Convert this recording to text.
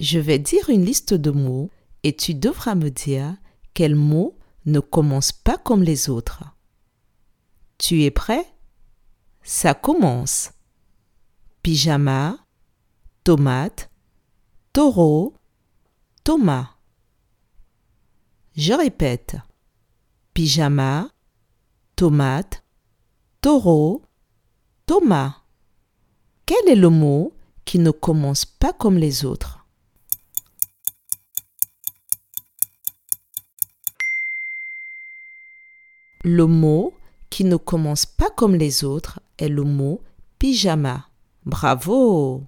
Je vais dire une liste de mots et tu devras me dire quels mots ne commencent pas comme les autres. Tu es prêt? Ça commence. Pyjama, tomate, taureau, Thomas. Je répète. Pyjama, tomate, taureau, Thomas. Quel est le mot qui ne commence pas comme les autres? Le mot qui ne commence pas comme les autres est le mot pyjama. Bravo